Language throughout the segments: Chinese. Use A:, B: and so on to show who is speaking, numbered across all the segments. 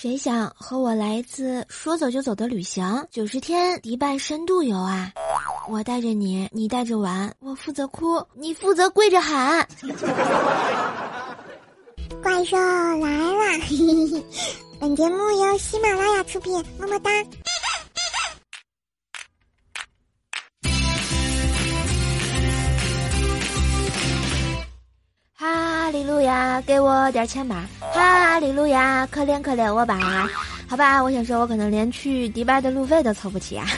A: 谁想和我来一次说走就走的旅行？九十天迪拜深度游啊！我带着你，你带着玩，我负责哭，你负责跪着喊。
B: 怪兽来了！本节目由喜马拉雅出品，么么哒。
A: 呀，给我点钱吧！哈利路亚，可怜可怜我吧！好吧，我想说，我可能连去迪拜的路费都凑不起啊！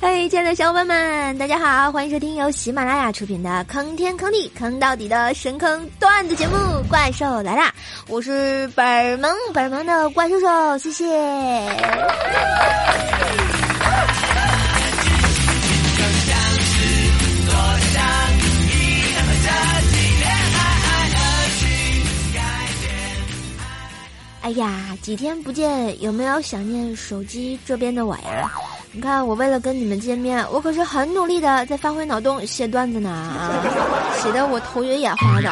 A: 嘿，亲爱的小伙伴们，大家好，欢迎收听由喜马拉雅出品的《坑天坑地坑到底的神坑段子节目》，怪兽来啦！我是本萌本萌的怪兽兽，谢谢。哎呀，几天不见，有没有想念手机这边的我呀？你看，我为了跟你们见面，我可是很努力的在发挥脑洞写段子呢啊，写的我头晕眼花的。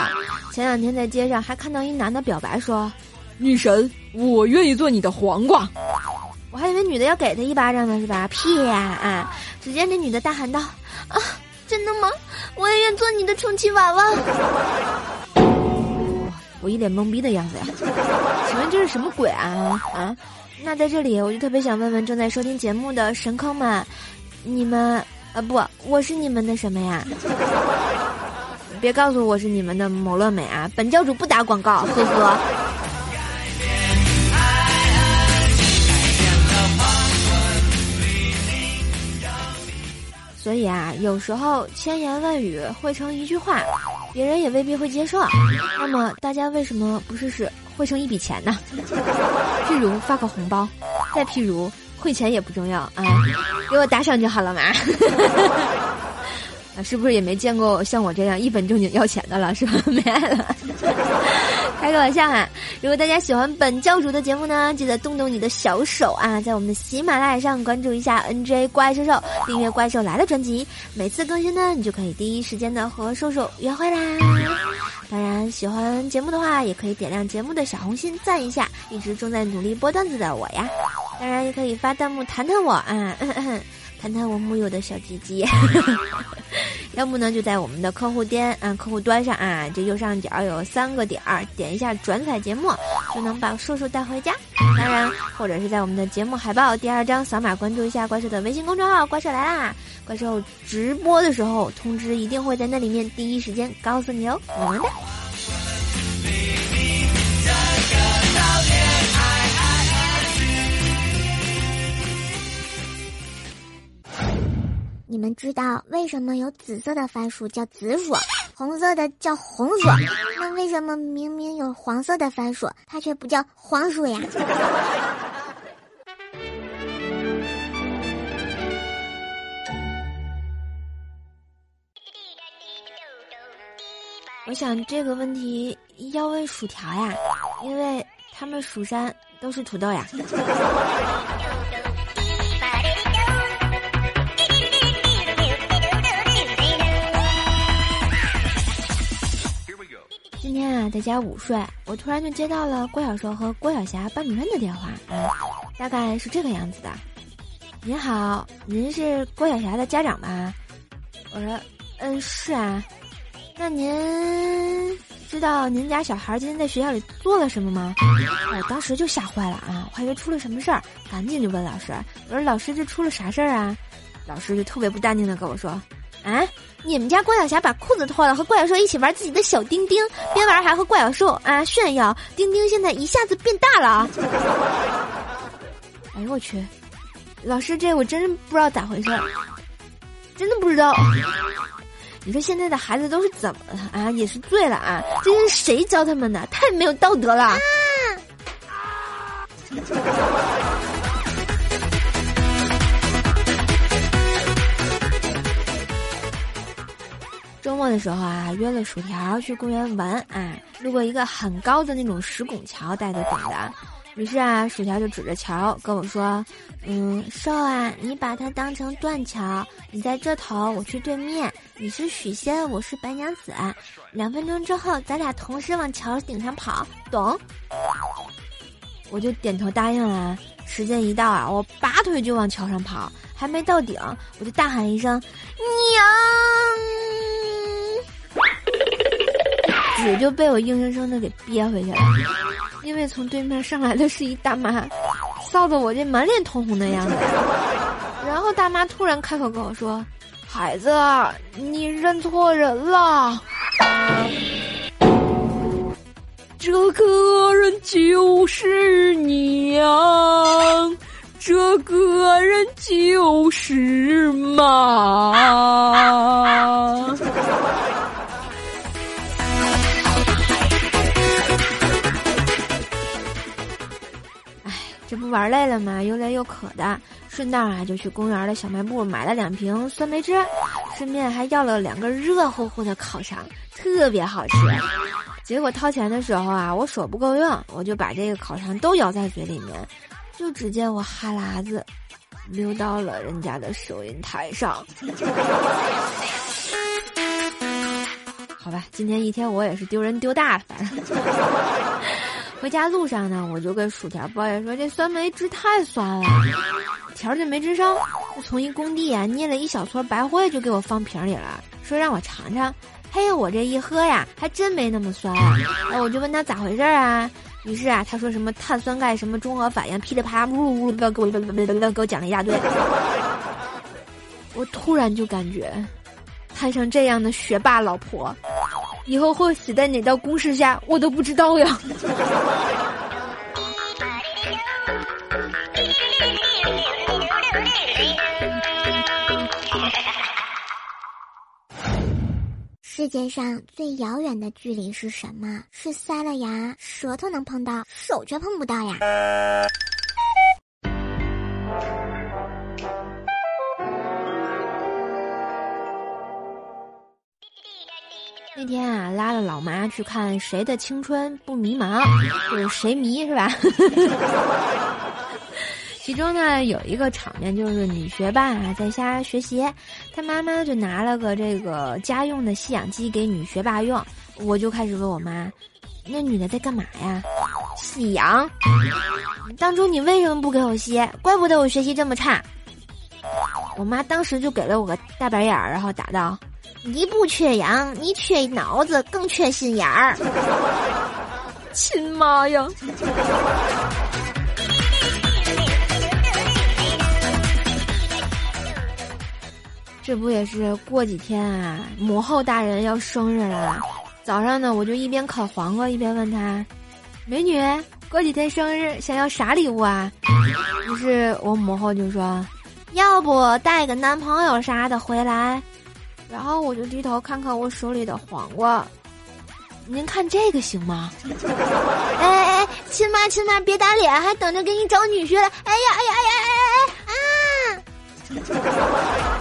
A: 前两天在街上还看到一男的表白说：“
C: 女神，我愿意做你的黄瓜。”
A: 我还以为女的要给他一巴掌呢，是吧？屁呀啊！只见这女的大喊道：“啊，真的吗？我也愿做你的充气娃娃。”我一脸懵逼的样子呀，请问这是什么鬼啊啊？那在这里我就特别想问问正在收听节目的神坑们，你们啊不，我是你们的什么呀？别告诉我是你们的某乐美啊！本教主不打广告，呵呵。所以啊，有时候千言万语汇成一句话。别人也未必会接受，那么大家为什么不试试汇成一笔钱呢？譬如发个红包，再譬如汇钱也不重要啊，给我打赏就好了嘛。啊，是不是也没见过像我这样一本正经要钱的了？是吧？没爱了。开个玩笑啊！如果大家喜欢本教主的节目呢，记得动动你的小手啊，在我们的喜马拉雅上关注一下 NJ 怪兽兽，订阅《怪兽来了》专辑，每次更新呢，你就可以第一时间的和兽兽约会啦。当然，喜欢节目的话，也可以点亮节目的小红心赞一下，一直正在努力播段子的我呀。当然，也可以发弹幕弹弹我啊。谈谈我木有的小鸡鸡，要么呢就在我们的客户端啊，客户端上啊，这右上角有三个点儿，点一下转载节目，就能把叔叔带回家。当然，或者是在我们的节目海报第二张扫码关注一下怪兽的微信公众号“怪兽来啦”，怪兽直播的时候通知一定会在那里面第一时间告诉你哦，么么哒。
B: 你们知道为什么有紫色的番薯叫紫薯，红色的叫红薯？那为什么明明有黄色的番薯，它却不叫黄薯呀？
A: 我想这个问题要问薯条呀，因为他们蜀山都是土豆呀。今天啊，在家午睡，我突然就接到了郭小硕和郭晓霞班主任的电话，大概是这个样子的：“您好，您是郭晓霞的家长吧？”我说：“嗯，是啊。那您知道您家小孩今天在学校里做了什么吗？”我当时就吓坏了啊，我还以为出了什么事儿，赶紧就问老师：“我说老师，这出了啥事儿啊？”老师就特别不淡定的跟我说。啊！你们家郭晓霞把裤子脱了，和怪小兽一起玩自己的小丁丁，边玩还和怪小兽啊炫耀，丁丁现在一下子变大了。哎呦我去！老师，这我真不知道咋回事，真的不知道。你说现在的孩子都是怎么了啊？也是醉了啊？这是谁教他们的？太没有道德了！周的时候啊，约了薯条去公园玩啊，路过一个很高的那种石拱桥，带着顶的。于是啊，薯条就指着桥跟我说：“嗯，瘦啊，你把它当成断桥，你在这头，我去对面。你是许仙，我是白娘子。两分钟之后，咱俩同时往桥顶上跑，懂？”我就点头答应了。时间一到啊，我拔腿就往桥上跑，还没到顶，我就大喊一声：“娘！”嘴就被我硬生生的给憋回去了，因为从对面上来的是一大妈，臊得我这满脸通红的样子。然后大妈突然开口跟我说：“孩子，你认错人了。”这个人就是娘，这个人就是妈。玩累了嘛？又累又渴的，顺道啊就去公园的小卖部买了两瓶酸梅汁，顺便还要了两个热乎乎的烤肠，特别好吃。结果掏钱的时候啊，我手不够用，我就把这个烤肠都咬在嘴里面，就只见我哈喇子流到了人家的收银台上。好吧，今天一天我也是丢人丢大了，回家路上呢，我就跟薯条抱怨说：“这酸梅汁太酸了，条就没吱声。”就从一工地啊捏了一小撮白灰，就给我放瓶里了，说让我尝尝。嘿，我这一喝呀，还真没那么酸。哎，我就问他咋回事啊？于是啊，他说什么碳酸钙什么中和反应，噼里啪啦，呜呜呜，给我给我给我讲了一大堆。我突然就感觉，摊上这样的学霸老婆，以后会死在哪道公式下，我都不知道呀。
B: 世界上最遥远的距离是什么？是塞了牙，舌头能碰到，手却碰不到呀。
A: 那天啊，拉了老妈去看《谁的青春不迷茫》，就是谁迷是吧？其中呢有一个场面，就是女学霸啊在家学习，她妈妈就拿了个这个家用的吸氧机给女学霸用。我就开始问我妈：“那女的在干嘛呀？”吸氧。当初你为什么不给我吸？怪不得我学习这么差。我妈当时就给了我个大白眼儿，然后答道：“你不缺氧，你缺脑子，更缺心眼儿。”亲妈呀！这不也是过几天啊？母后大人要生日了，早上呢，我就一边烤黄瓜一边问他：“美女，过几天生日想要啥礼物啊？”于是我母后就说：“要不带个男朋友啥的回来。”然后我就低头看看我手里的黄瓜，您看这个行吗？
B: 哎哎，亲妈亲妈别打脸，还等着给你找女婿了！哎呀哎呀哎呀哎哎哎啊！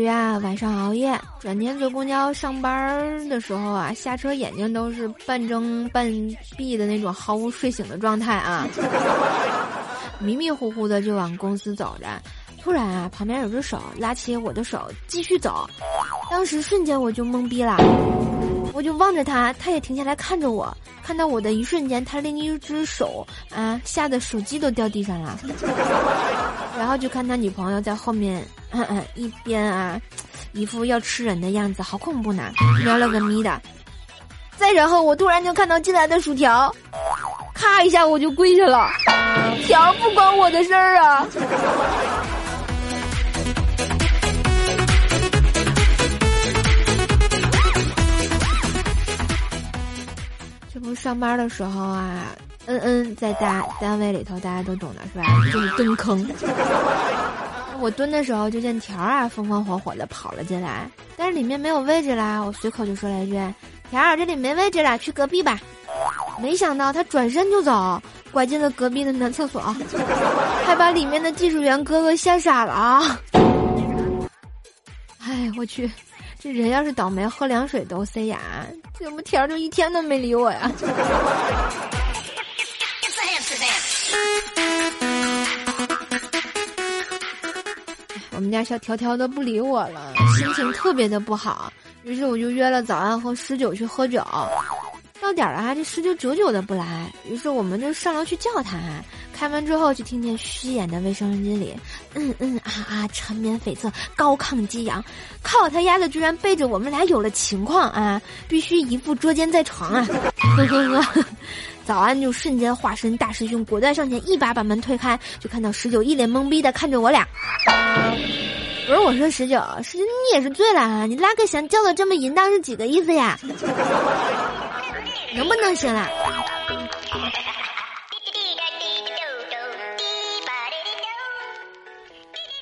A: 对啊晚上熬夜，转天坐公交上班的时候啊，下车眼睛都是半睁半闭的那种，毫无睡醒的状态啊，迷迷糊糊的就往公司走着。突然啊，旁边有只手拉起我的手继续走，当时瞬间我就懵逼了，我就望着他，他也停下来看着我，看到我的一瞬间，他另一只手啊吓得手机都掉地上了，然后就看他女朋友在后面。嗯嗯，一边啊，一副要吃人的样子，好恐怖呢，瞄了个咪的。再然后，我突然就看到进来的薯条，咔一下我就跪下了。条不关我的事儿啊。不上班的时候啊，嗯嗯，在大单位里头，大家都懂的是吧？就是蹲坑。我蹲的时候，就见条儿啊风风火火的跑了进来，但是里面没有位置啦。我随口就说了一句：“条儿，这里没位置了，去隔壁吧。”没想到他转身就走，拐进了隔壁的男厕所，还把里面的技术员哥哥吓傻了啊！哎，我去，这人要是倒霉，喝凉水都塞牙，怎么条儿就一天都没理我呀？我们家小条条都不理我了，心情特别的不好。于是我就约了早安和十九去喝酒。到点了啊，这十九久久的不来，于是我们就上楼去叫他。开门之后就听见虚掩的卫生间里，嗯嗯啊啊，缠绵悱恻，高亢激昂。靠他丫的居然背着我们俩有了情况啊！必须一副捉奸在床啊！呵呵呵。早安就瞬间化身大师兄，果断上前一把把门推开，就看到十九一脸懵逼的看着我俩。不是我说十九，十九你也是醉了啊！你拉个弦叫的这么淫荡是几个意思呀？能不能行了？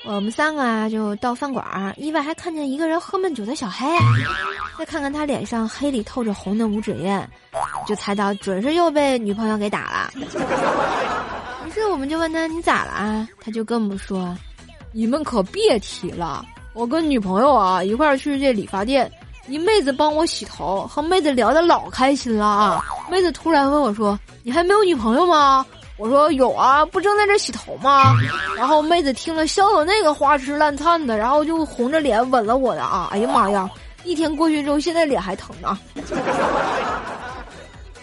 A: 我们三个啊，就到饭馆儿，意外还看见一个人喝闷酒的小黑。再看看他脸上黑里透着红的五指印，就猜到准是又被女朋友给打了。于是我们就问他你咋了啊？他就跟我们说：“
C: 你们可别提了，我跟女朋友啊一块儿去这理发店。”一妹子帮我洗头，和妹子聊得老开心了啊！妹子突然问我说：“你还没有女朋友吗？”我说：“有啊，不正在这洗头吗？”然后妹子听了笑的那个花痴烂颤的，然后就红着脸吻了我的啊！哎呀妈呀！一天过去之后，现在脸还疼呢。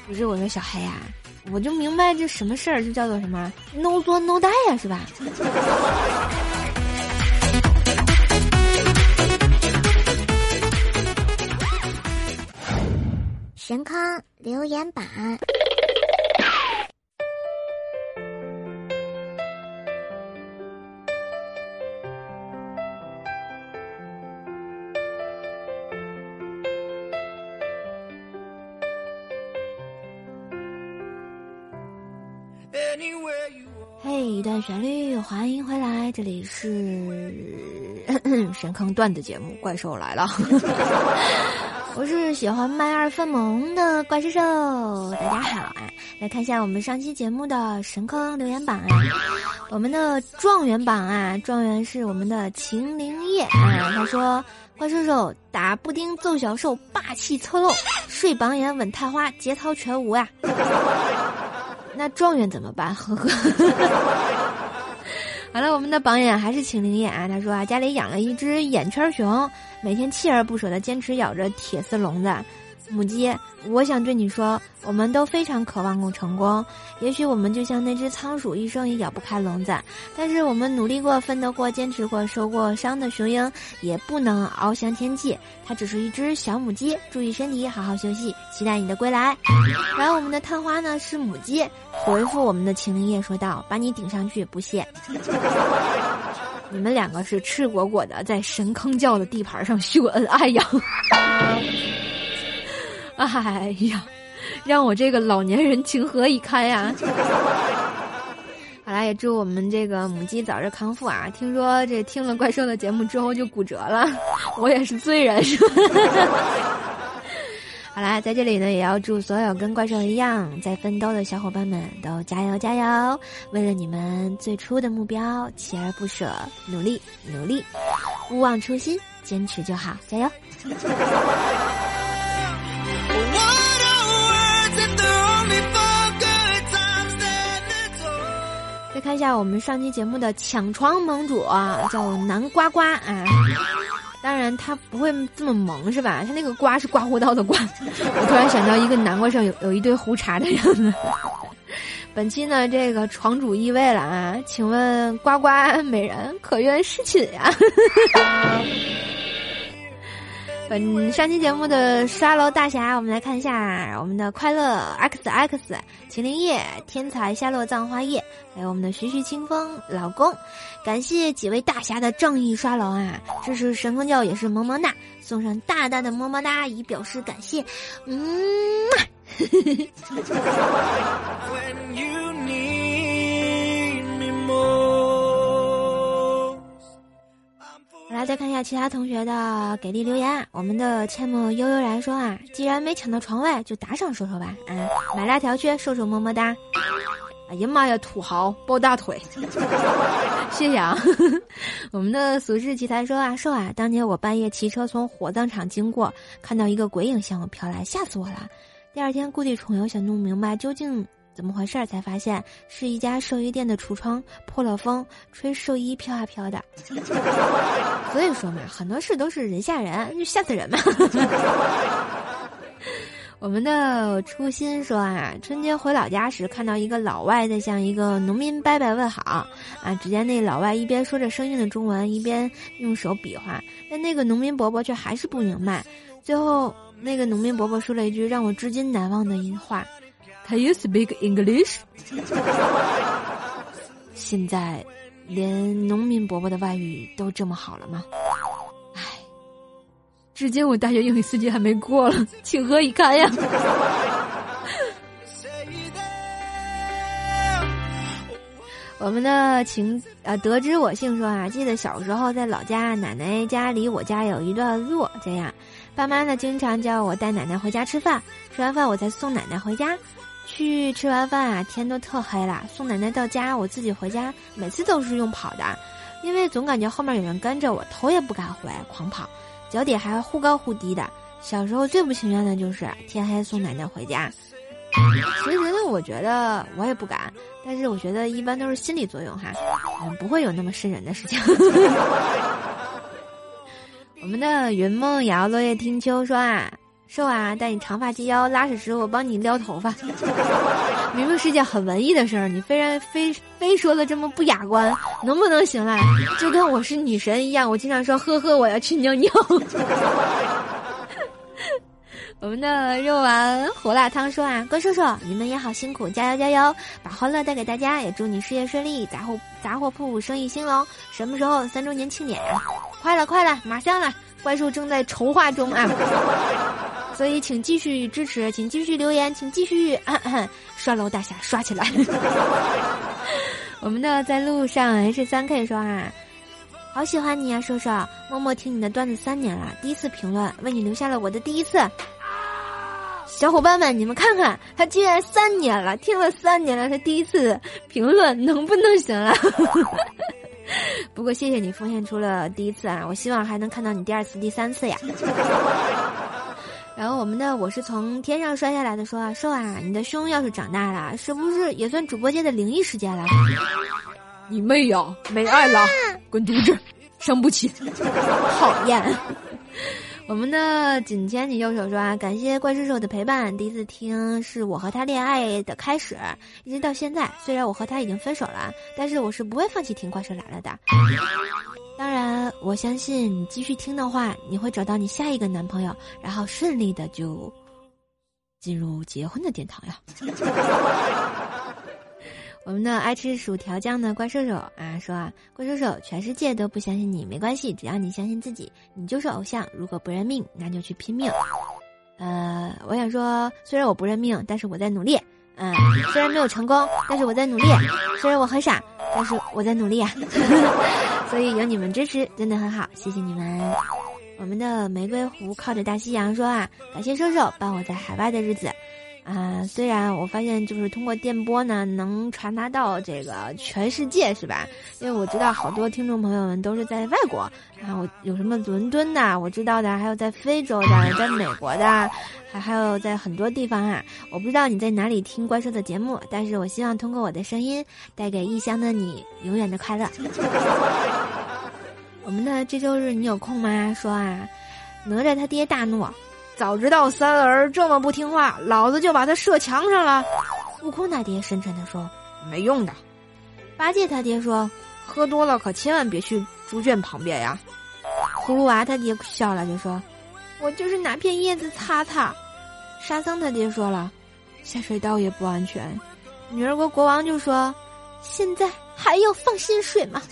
A: 不是我说小黑呀，我就明白这什么事儿就叫做什么 no 作 no die 呀，是吧？
B: 神坑留言板。
A: 欢迎回来，这里是 神坑段子节目，怪兽来了。我是喜欢卖二分萌的怪兽兽，大家好啊！来看一下我们上期节目的神坑留言榜啊，我们的状元榜啊，状元是我们的秦灵叶啊，他说怪兽兽打布丁揍小兽，霸气侧漏，睡榜眼吻探花，节操全无呀。那状元怎么办？呵呵。好了，我们的榜眼还是请灵眼啊。他说啊，家里养了一只眼圈熊，每天锲而不舍的坚持咬着铁丝笼子。母鸡，我想对你说，我们都非常渴望过成功。也许我们就像那只仓鼠，一生也咬不开笼子。但是我们努力过、奋斗过、坚持过、受过伤的雄鹰，也不能翱翔天际。它只是一只小母鸡，注意身体，好好休息，期待你的归来。然后我们的探花呢是母鸡，回复我们的秦灵叶说道：“把你顶上去，不谢。”你们两个是赤果果的在神坑教的地盘上秀恩爱呀。哎呀，让我这个老年人情何以堪呀！好啦，也祝我们这个母鸡早日康复啊！听说这听了怪兽的节目之后就骨折了，我也是罪人是吧？好啦，在这里呢，也要祝所有跟怪兽一样在奋斗的小伙伴们都加油加油！为了你们最初的目标，锲而不舍，努力努力，勿忘初心，坚持就好，加油！再看一下我们上期节目的抢床盟主啊，叫南瓜瓜啊。当然他不会这么萌是吧？他那个瓜是刮胡刀的瓜。我突然想到一个南瓜上有有一堆胡茬的样子。本期呢，这个床主易位了啊，请问瓜瓜美人可愿侍寝呀？本上期节目的刷楼大侠，我们来看一下我们的快乐 X X 秦灵叶天才夏洛葬花叶，还有我们的徐徐清风老公，感谢几位大侠的仗义刷楼啊！支持神风教也是萌萌哒，送上大大的么么哒以表示感谢。嗯。来，再看一下其他同学的给力留言。我们的阡陌悠悠然说啊，既然没抢到床位，就打赏说说吧。啊，买辣条去，瘦瘦么么哒。哎呀妈呀，土豪抱大腿，谢谢啊。我们的俗世奇才说啊，瘦啊，当年我半夜骑车从火葬场经过，看到一个鬼影向我飘来，吓死我了。第二天故地重游，想弄明白究竟怎么回事儿？才发现是一家寿衣店的橱窗破了风，吹寿衣飘啊飘的。所以说嘛，很多事都是人吓人，就吓死人嘛。我们的初心说啊，春节回老家时看到一个老外在向一个农民伯伯问好啊，只见那老外一边说着生硬的中文，一边用手比划，但那个农民伯伯却还是不明白。最后，那个农民伯伯说了一句让我至今难忘的一话。Can you speak English？现在，连农民伯伯的外语都这么好了吗？唉，至今我大学英语四级还没过了，情何以堪呀！我们的情啊，得知我姓说啊，记得小时候在老家，奶奶家离我家有一段路，这样，爸妈呢经常叫我带奶奶回家吃饭，吃完饭我再送奶奶回家。去吃完饭啊，天都特黑了。送奶奶到家，我自己回家，每次都是用跑的，因为总感觉后面有人跟着我，头也不敢回，狂跑，脚底还忽高忽低的。小时候最不情愿的就是天黑送奶奶回家。其实呢，我觉得我也不敢，但是我觉得一般都是心理作用哈，嗯，不会有那么瘆人的事情。我们的云梦瑶落叶听秋说啊。瘦啊！带你长发及腰，拉屎时我帮你撩头发。明明是件很文艺的事儿，你非然非非说的这么不雅观，能不能行了？就跟我是女神一样，我经常说呵呵，我要去尿尿。我们的肉丸胡辣汤说啊，关叔叔，你们也好辛苦，加油加油，把欢乐带给大家，也祝你事业顺利，杂货杂货铺生意兴隆。什么时候三周年庆典呀？快了快了，马上了，怪兽正在筹划中啊。所以，请继续支持，请继续留言，请继续刷楼大侠刷起来。我们的在路上 H 三 K 说啊，好喜欢你啊，瘦瘦，默默听你的段子三年了，第一次评论，为你留下了我的第一次。小伙伴们，你们看看，他竟然三年了，听了三年了，他第一次评论，能不能行了？不过谢谢你奉献出了第一次啊，我希望还能看到你第二次、第三次呀。然后我们的我是从天上摔下来的说啊，瘦啊，你的胸要是长大了，是不是也算主播界的灵异事件了？
C: 你妹呀，没爱了，滚犊子，伤不起，
A: 讨厌。我们的锦牵你右手说啊，感谢怪叔叔的陪伴，第一次听是我和他恋爱的开始，一直到现在。虽然我和他已经分手了，但是我是不会放弃听怪兽来了的。当然，我相信你继续听的话，你会找到你下一个男朋友，然后顺利的就进入结婚的殿堂呀。我们的爱吃薯条酱的怪兽手啊说啊，怪兽手，全世界都不相信你没关系，只要你相信自己，你就是偶像。如果不认命，那就去拼命。呃，我想说，虽然我不认命，但是我在努力。嗯，虽然没有成功，但是我在努力。虽然我很傻，但是我在努力啊。所以有你们支持，真的很好，谢谢你们。我们的玫瑰湖靠着大西洋说啊，感谢瘦瘦帮我在海外的日子。啊，虽然我发现就是通过电波呢，能传达到这个全世界，是吧？因为我知道好多听众朋友们都是在外国，然后有什么伦敦的，我知道的，还有在非洲的，在美国的，还还有在很多地方啊。我不知道你在哪里听怪兽的节目，但是我希望通过我的声音，带给异乡的你永远的快乐。我们的这周日你有空吗？说啊，哪吒他爹大怒。早知道三儿这么不听话，老子就把他射墙上了。悟空他爹深沉地说：“没用的。”八戒他爹说：“喝多了可千万别去猪圈旁边呀。”葫芦娃他爹笑了就说：“我就是拿片叶子擦擦。”沙僧他爹说了：“下水道也不安全。”女儿国国王就说：“现在还要放心水吗？”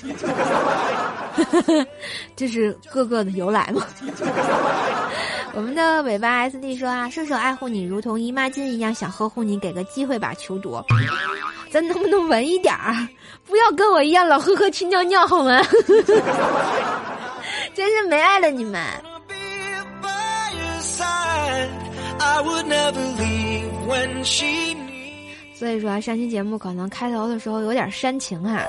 A: 这是各个的由来吗？我们的尾巴 SD 说啊，射手爱护你如同姨妈巾一样，想呵护你，给个机会吧，求多。咱能不能文一点儿？不要跟我一样老呵呵去尿尿好吗？真是没爱了你们。所以说，上期节目可能开头的时候有点煽情哈，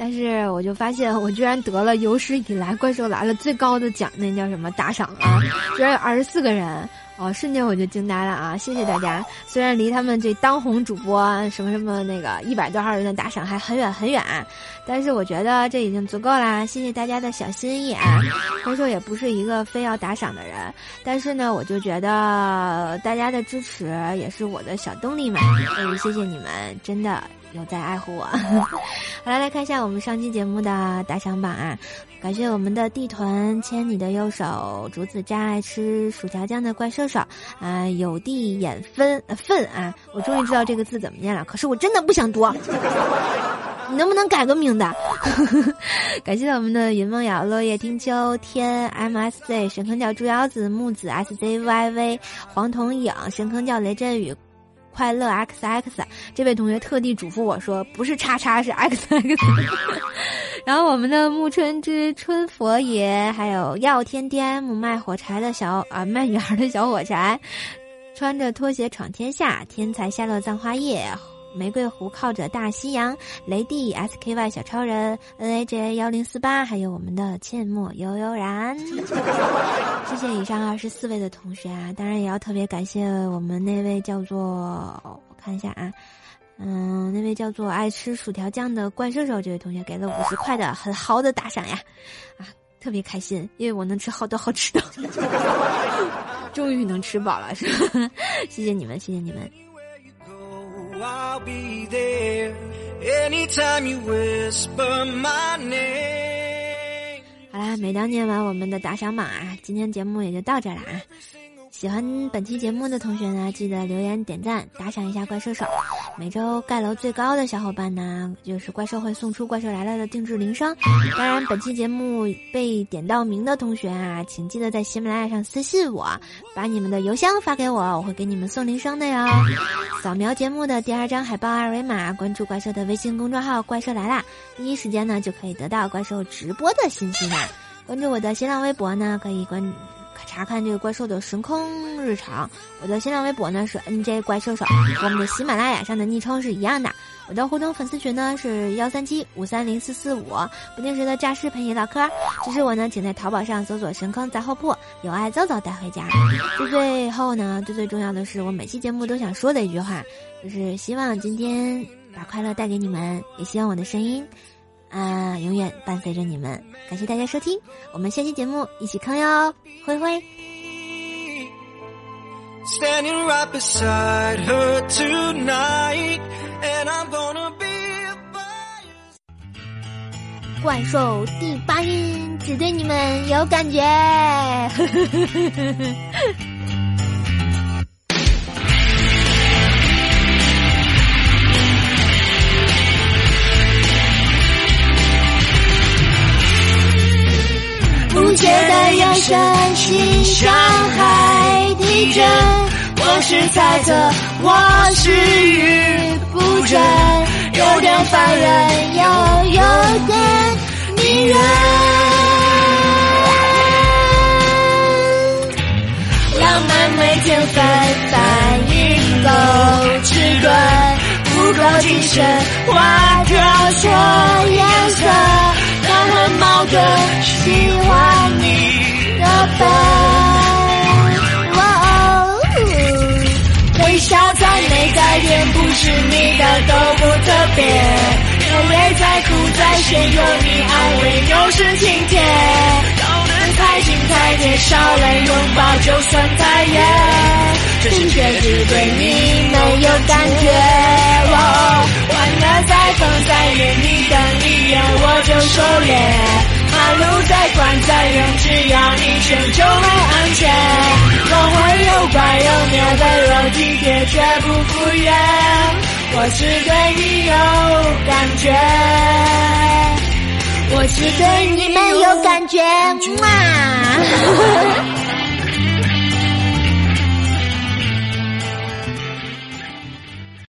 A: 但是我就发现，我居然得了有史以来怪兽来了最高的奖，那叫什么打赏啊？居然有二十四个人。哦，瞬间我就惊呆了啊！谢谢大家，虽然离他们这当红主播什么什么那个一百多号人的打赏还很远很远，但是我觉得这已经足够啦。谢谢大家的小心意啊！怪兽也不是一个非要打赏的人，但是呢，我就觉得大家的支持也是我的小动力嘛，所以谢谢你们，真的。有在爱护我，好了，来看一下我们上期节目的打赏榜啊！感谢我们的地团牵你的右手，竹子渣爱吃薯条酱的怪兽手啊，有地眼分粪啊！我终于知道这个字怎么念了，可是我真的不想读，你能不能改个名字？感谢我们的云梦瑶、落叶听秋天、MSZ、神坑教猪腰子、木子、SZYV、黄铜影、神坑教雷阵雨。快乐 X X，这位同学特地嘱咐我说，不是叉叉是 X X。然后我们的暮春之春佛爷，还有耀天 D M 卖火柴的小啊卖女孩的小火柴，穿着拖鞋闯天下，天才夏洛葬花叶。玫瑰湖靠着大西洋，雷帝 S K Y 小超人 N A J 幺零四八，还有我们的阡陌悠悠然，谢谢以上二十四位的同学啊！当然也要特别感谢我们那位叫做我看一下啊，嗯，那位叫做爱吃薯条酱的怪兽兽这位同学给了五十块的很豪的打赏呀，啊，特别开心，因为我能吃好多好吃的，终于能吃饱了，是吧？谢谢你们，谢谢你们。好啦，每当念完我们的打赏榜啊，今天节目也就到这了啊。喜欢本期节目的同学呢，记得留言点赞，打赏一下怪兽手。每周盖楼最高的小伙伴呢，就是怪兽会送出《怪兽来了》的定制铃声。当然，本期节目被点到名的同学啊，请记得在喜马拉雅上私信我，把你们的邮箱发给我，我会给你们送铃声的哟。扫描节目的第二张海报二维码，关注怪兽的微信公众号“怪兽来啦”，第一时间呢就可以得到怪兽直播的信息啦。关注我的新浪微博呢，可以关。查看这个怪兽的神坑日常，我的新浪微博呢是 NJ 怪兽手，和我们的喜马拉雅上的昵称是一样的。我的互动粉丝群呢是幺三七五三零四四五，不定时的诈尸陪你唠嗑。支持我呢，请在淘宝上搜索“神坑杂货铺”，有爱早早带回家。最最后呢，最最重要的是，我每期节目都想说的一句话，就是希望今天把快乐带给你们，也希望我的声音。啊，永远伴随着你们！感谢大家收听，我们下期节目一起坑哟，灰灰。怪兽第八音只对你们有感觉。的眼神，心像海地震。我是猜测，我是语不真，有点烦人，又有点迷人。浪漫没天分，反应够迟钝，不够谨慎，花挑错颜色。很矛盾，喜欢你的笨，微笑再美再甜，不是你的都不特别。流泪再苦再咸，有你安慰又是晴天。都能太近太贴，少了拥抱就算太远。真心却只对你没有感觉。再疯再野，你等一眼我就收敛。马路再宽再远，只要你选就会安全。我会又快又虐，温柔体贴绝不敷衍。我只对你有感觉，我只对你们有感觉。